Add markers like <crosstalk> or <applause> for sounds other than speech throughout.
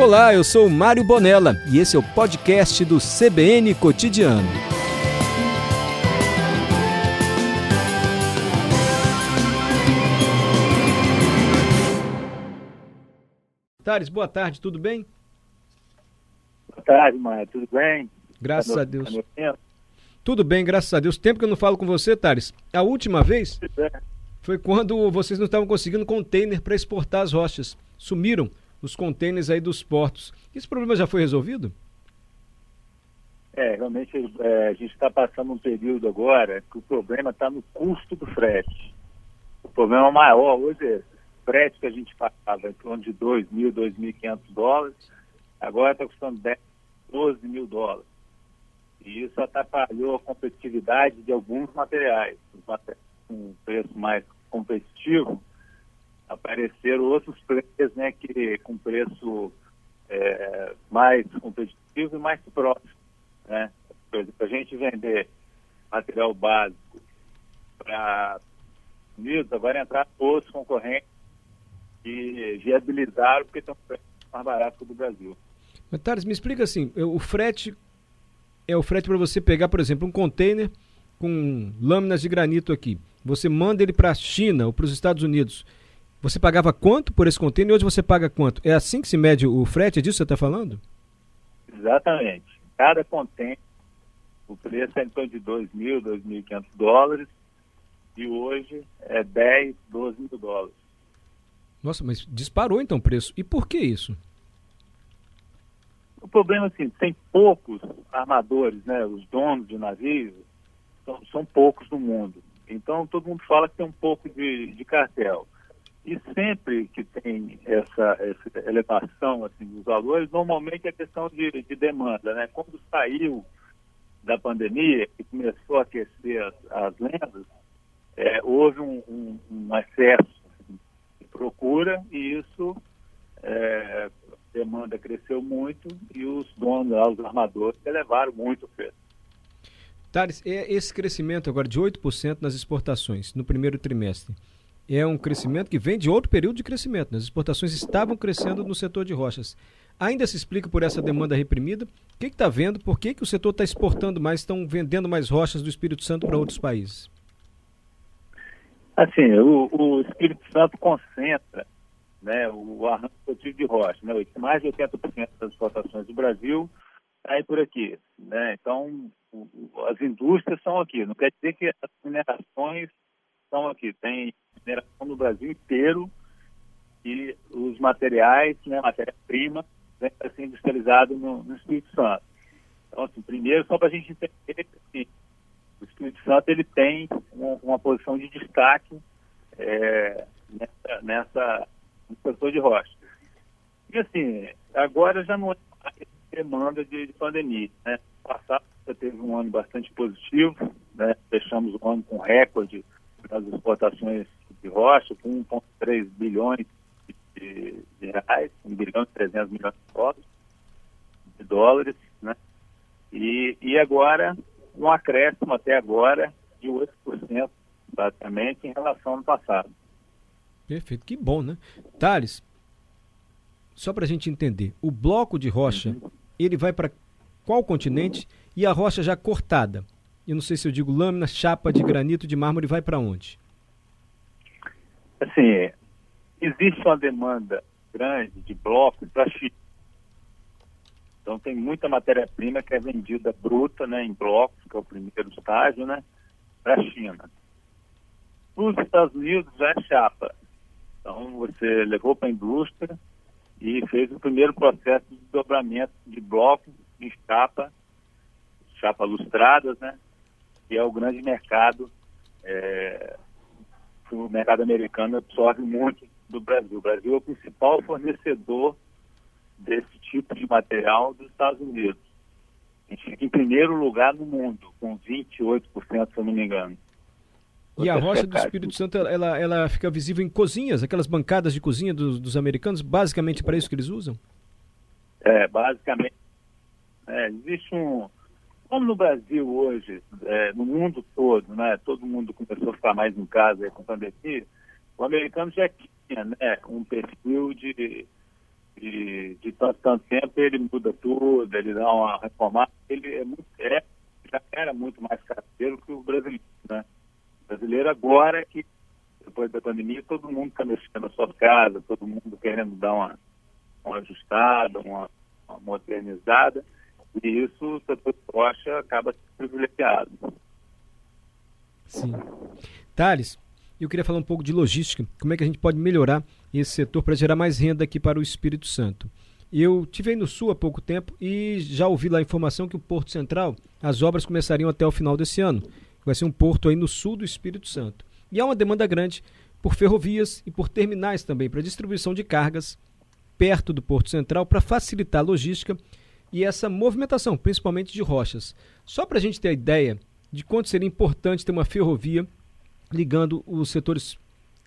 Olá, eu sou Mário Bonella e esse é o podcast do CBN Cotidiano. Tares, boa tarde, tudo bem? Boa tarde, Mário, tudo bem? Graças tá a Deus. Tá tudo bem, graças a Deus. Tempo que eu não falo com você, Tares. A última vez foi quando vocês não estavam conseguindo container para exportar as rochas. Sumiram os contêineres aí dos portos. Esse problema já foi resolvido? É, realmente é, a gente está passando um período agora que o problema está no custo do frete. O problema maior hoje é frete que a gente pagava em torno de 2 mil, 2.500 dólares, agora está custando 10, 12 mil dólares. E isso atrapalhou a competitividade de alguns materiais. Os materiais com preço mais competitivo apareceram outros preços, né, que com preço é, mais competitivo e mais próximo, né? Por exemplo, a gente vender material básico para Unidos, agora entrar outros concorrentes que viabilizaram porque tem um preço mais barato o do Brasil. Mas, Thales, me explica assim, o frete é o frete para você pegar, por exemplo, um container com lâminas de granito aqui. Você manda ele para a China ou para os Estados Unidos. Você pagava quanto por esse container e hoje você paga quanto? É assim que se mede o frete? É disso que você está falando? Exatamente. Cada container, o preço é em torno de 2 mil, 2.500 dólares e hoje é 10, 12 mil dólares. Nossa, mas disparou então o preço. E por que isso? O problema é assim, tem poucos armadores, né? Os donos de navios são, são poucos no mundo. Então todo mundo fala que tem um pouco de, de cartel. E sempre que tem essa, essa elevação assim, dos valores, normalmente é questão de, de demanda. Né? Quando saiu da pandemia e começou a aquecer as, as lendas, é, houve um, um, um, excesso de procura e isso, é, demanda cresceu muito e os donos, os armadores, elevaram muito o preço. Thales, é esse crescimento agora de 8% nas exportações no primeiro trimestre é um crescimento que vem de outro período de crescimento. Né? As exportações estavam crescendo no setor de rochas. Ainda se explica por essa demanda reprimida? O que está vendo? Por que, que o setor está exportando mais, estão vendendo mais rochas do Espírito Santo para outros países? Assim, o, o, Espírito Santo concentra né, o arranjo produtivo de rocha. Né, mais de 80% das exportações do Brasil saem por aqui. Né? Então, o, as indústrias são aqui. Não quer dizer que as minerações estão aqui. Tem mineração no Brasil inteiro e os materiais, né, matéria-prima, vem a ser industrializado no, no, Espírito Santo. Então, assim, primeiro, só para a gente entender que o Espírito Santo ele tem uma, uma posição de destaque é, nessa, nessa, no setor de rocha. E assim, agora já não é demanda de, de pandemia. Né? Passado já teve um ano bastante positivo, né? fechamos o ano com recorde nas exportações de rocha, com 1,3 bilhões de, de, reais, 1 bilhão e 300 milhões de dólares, de dólares né? E, e agora, um acréscimo até agora de 8%, basicamente, em relação ao ano passado. Perfeito, que bom, né? Thales, só para a gente entender, o bloco de rocha, uhum. ele vai para qual continente e a rocha já cortada? Eu não sei se eu digo lâmina, chapa de granito, de mármore, vai para onde? Assim, existe uma demanda grande de blocos para China. Então tem muita matéria-prima que é vendida bruta, né, em blocos, que é o primeiro estágio, né, para a China. Os Estados Unidos já é chapa. Então você levou para a indústria e fez o primeiro processo de dobramento de blocos em chapa, chapa lustradas, né, que é o grande mercado é, o mercado americano absorve muito do Brasil. O Brasil é o principal fornecedor desse tipo de material dos Estados Unidos. A gente fica em primeiro lugar no mundo, com 28%, se eu não me engano. E a rocha do Espírito Santo, ela, ela fica visível em cozinhas, aquelas bancadas de cozinha dos, dos americanos, basicamente para isso que eles usam? É, basicamente. É, existe um, como no Brasil hoje, é, no mundo todo, né, todo mundo começou a ficar mais em casa com a pandemia, o americano já tinha né, um perfil de, de, de tanto, tanto tempo ele muda tudo, ele dá uma reformada, ele é muito, é, já era muito mais caseiro que o brasileiro, né? O brasileiro agora é que, depois da pandemia, todo mundo está mexendo na sua casa, todo mundo querendo dar uma, uma ajustada, uma, uma modernizada, e isso o setor rocha acaba sendo privilegiado. Sim. Thales, eu queria falar um pouco de logística, como é que a gente pode melhorar esse setor para gerar mais renda aqui para o Espírito Santo. Eu tive aí no Sul há pouco tempo e já ouvi lá a informação que o Porto Central, as obras começariam até o final desse ano. Vai ser um porto aí no sul do Espírito Santo. E há uma demanda grande por ferrovias e por terminais também para distribuição de cargas perto do Porto Central para facilitar a logística e essa movimentação, principalmente de rochas. Só para a gente ter a ideia de quanto seria importante ter uma ferrovia ligando os setores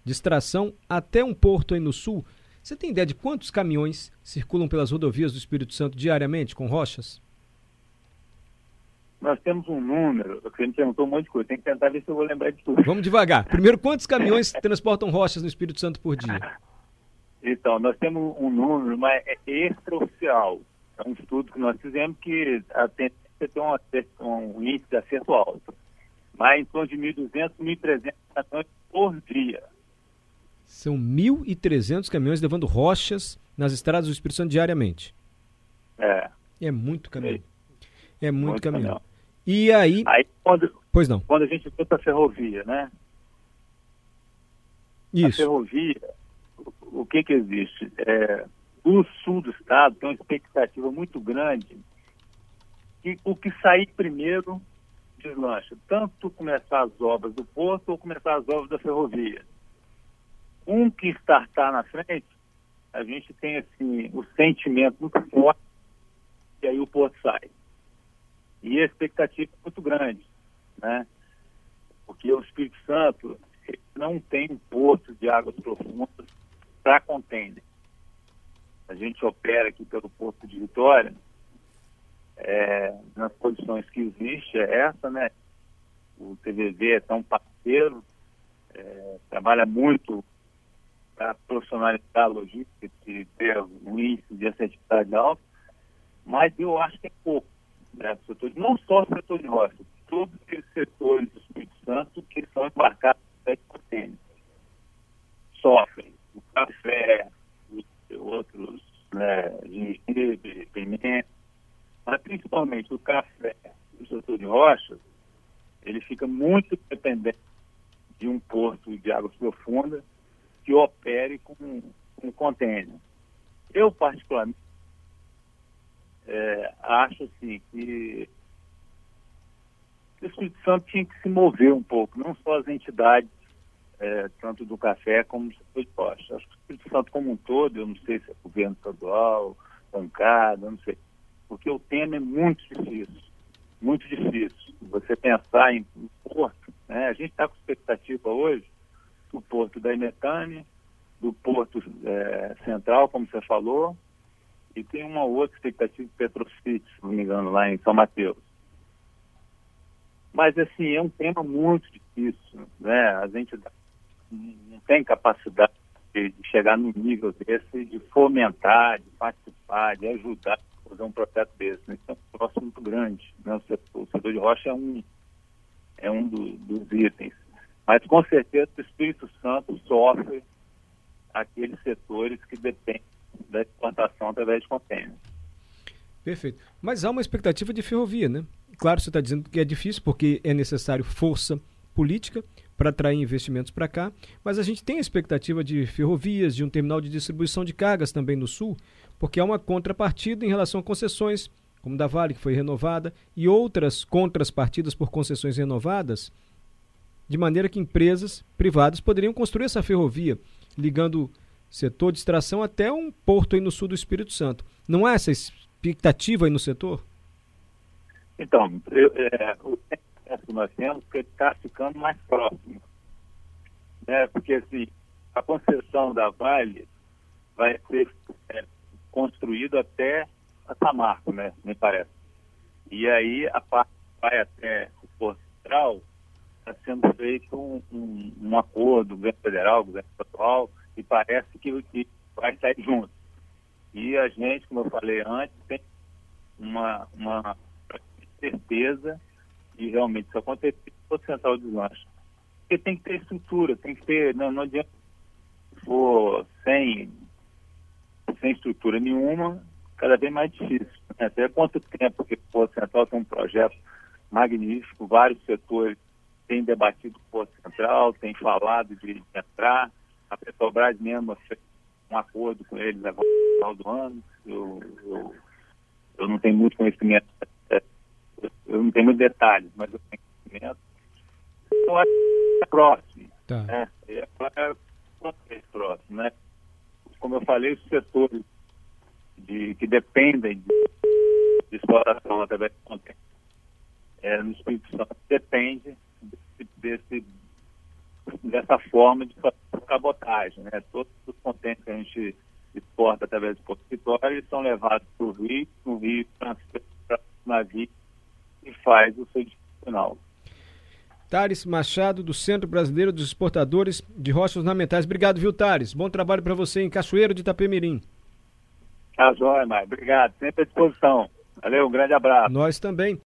de extração até um porto aí no sul. Você tem ideia de quantos caminhões circulam pelas rodovias do Espírito Santo diariamente com rochas? Nós temos um número, você me perguntou um monte de coisa, tem que tentar ver se eu vou lembrar de tudo. Vamos devagar. Primeiro, quantos caminhões <laughs> transportam rochas no Espírito Santo por dia? Então, nós temos um número, mas é extraoficial. É um estudo que nós fizemos que a tendência é ter um, um índice de acerto alto. Mas em torno de 1.200, 1.300 caminhões por dia. São 1.300 caminhões levando rochas nas estradas do Espírito Santo diariamente. É. É muito caminhão. É, é muito, muito caminhão. caminhão. E aí... aí quando, pois não. Quando a gente foi para a ferrovia, né? Isso. A ferrovia, o, o que que existe? É, o sul do estado tem uma expectativa muito grande que o que sair primeiro deslancha. Tanto começar as obras do porto ou começar as obras da ferrovia um que startar na frente, a gente tem assim, o sentimento muito forte e aí o porto sai. E a expectativa é muito grande, né? Porque o Espírito Santo não tem um porto de águas profundas para container. A gente opera aqui pelo Porto de Vitória, é, nas condições que existe, é essa, né? O TVV é tão parceiro, é, trabalha muito para profissionalizar a logística ter um índice de assertividade alto, mas eu acho que é pouco. Né, setor, não só o setor de roça, todos aqueles setores do Espírito Santo que são embarcados em contêineres sofrem. O café, outros, né, gengibre, pimenta, mas principalmente o café o setor de rochas, ele fica muito dependente de um porto de águas profundas que opere com, com contêiner. Eu, particularmente, é, acho assim, que o Espírito Santo tinha que se mover um pouco, não só as entidades, é, tanto do café como do setor de poste. Acho que o Espírito Santo como um todo, eu não sei se é governo estadual, bancada, não sei, porque o tema é muito difícil, muito difícil. Você pensar em, porto, né? a gente está com expectativa hoje do porto da Imetânia, do porto é, central, como você falou, e tem uma outra expectativa de Petrocity, se não me engano, lá em São Mateus. Mas, assim, é um tema muito difícil, né? A gente não tem capacidade de, chegar no nível desse, de fomentar, de participar, de ajudar a fazer um projeto desse. Né? Isso é um próximo muito grande. Né? O, setor, o setor de rocha é um, é um do, dos itens. Mas com certeza o Espírito Santo sofre aqueles setores que dependem da exportação através de contêineres. Perfeito. Mas há uma expectativa de ferrovia, né? Claro, você está dizendo que é difícil porque é necessário força política para atrair investimentos para cá, mas a gente tem a expectativa de ferrovias, de um terminal de distribuição de cargas também no sul, porque há uma contrapartida em relação a concessões, como da Vale, que foi renovada, e outras contrapartidas por concessões renovadas de maneira que empresas privadas poderiam construir essa ferrovia, ligando setor de extração até um porto aí no sul do Espírito Santo. Não há essa expectativa aí no setor? Então, eu, é, o que nós temos que está ficando mais próximo. Né? Porque assim, a concessão da Vale vai ser é, construída até a Samarco, né? me parece. E aí a parte vai até o Porto Central está sendo feito um, um, um acordo, governo federal, governo estadual, e parece que, que vai sair junto. E a gente, como eu falei antes, tem uma, uma certeza de realmente isso acontecer no Central Deslanche. Porque tem que ter estrutura, tem que ter, não, não adianta for sem, sem estrutura nenhuma, cada vez mais difícil. Né? Até quanto tempo que o Porto Central tem um projeto magnífico, vários setores têm debatido o Porto Central, têm falado de entrar, a Petrobras mesmo fez um acordo com eles agora no final do ano. Eu, eu, eu não tenho muito conhecimento, eu não tenho muitos detalhes, mas eu tenho conhecimento. Então, é próximo. Tá. Né? É, é, é próximo, né? Como eu falei, os setores de, que dependem de, de exploração através de contêiner é, no Espírito Santo depende desse, desse, dessa forma de fazer cabotagem. Né? Todos os contêineres que a gente exporta através do Porto Vitória são levados para o Rio, no Rio para o navio faz o seu final. Tares Machado, do Centro Brasileiro dos Exportadores de Rochas Ornamentais. Obrigado, viu, Tares? Bom trabalho para você em Cachoeiro de Itapemirim. Tá joia, Obrigado. Sempre à disposição. Valeu, um grande abraço. Nós também.